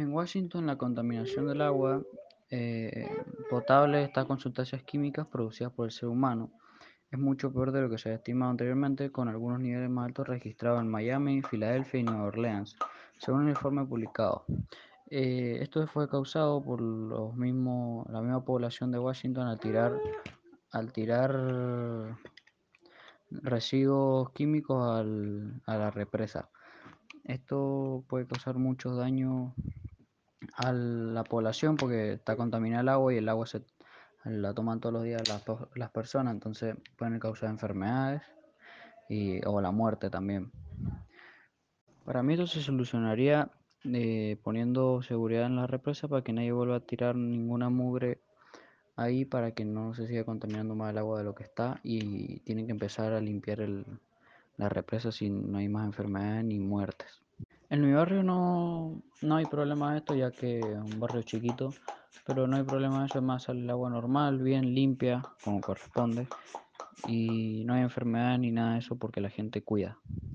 En Washington, la contaminación del agua eh, potable está con sustancias químicas producidas por el ser humano. Es mucho peor de lo que se había estimado anteriormente, con algunos niveles más altos registrados en Miami, Filadelfia y Nueva Orleans, según un informe publicado. Eh, esto fue causado por los mismos, la misma población de Washington al tirar, al tirar residuos químicos al, a la represa. Esto puede causar muchos daños a la población porque está contaminada el agua y el agua se la toman todos los días las, las personas, entonces pueden causar enfermedades y, o la muerte también. Para mí esto se solucionaría eh, poniendo seguridad en la represa para que nadie vuelva a tirar ninguna mugre ahí para que no se siga contaminando más el agua de lo que está y tienen que empezar a limpiar el, la represa si no hay más enfermedades ni muertes. En mi barrio no, no hay problema de esto, ya que es un barrio chiquito, pero no hay problema de eso, es más sale el agua normal, bien limpia, como corresponde, y no hay enfermedad ni nada de eso porque la gente cuida.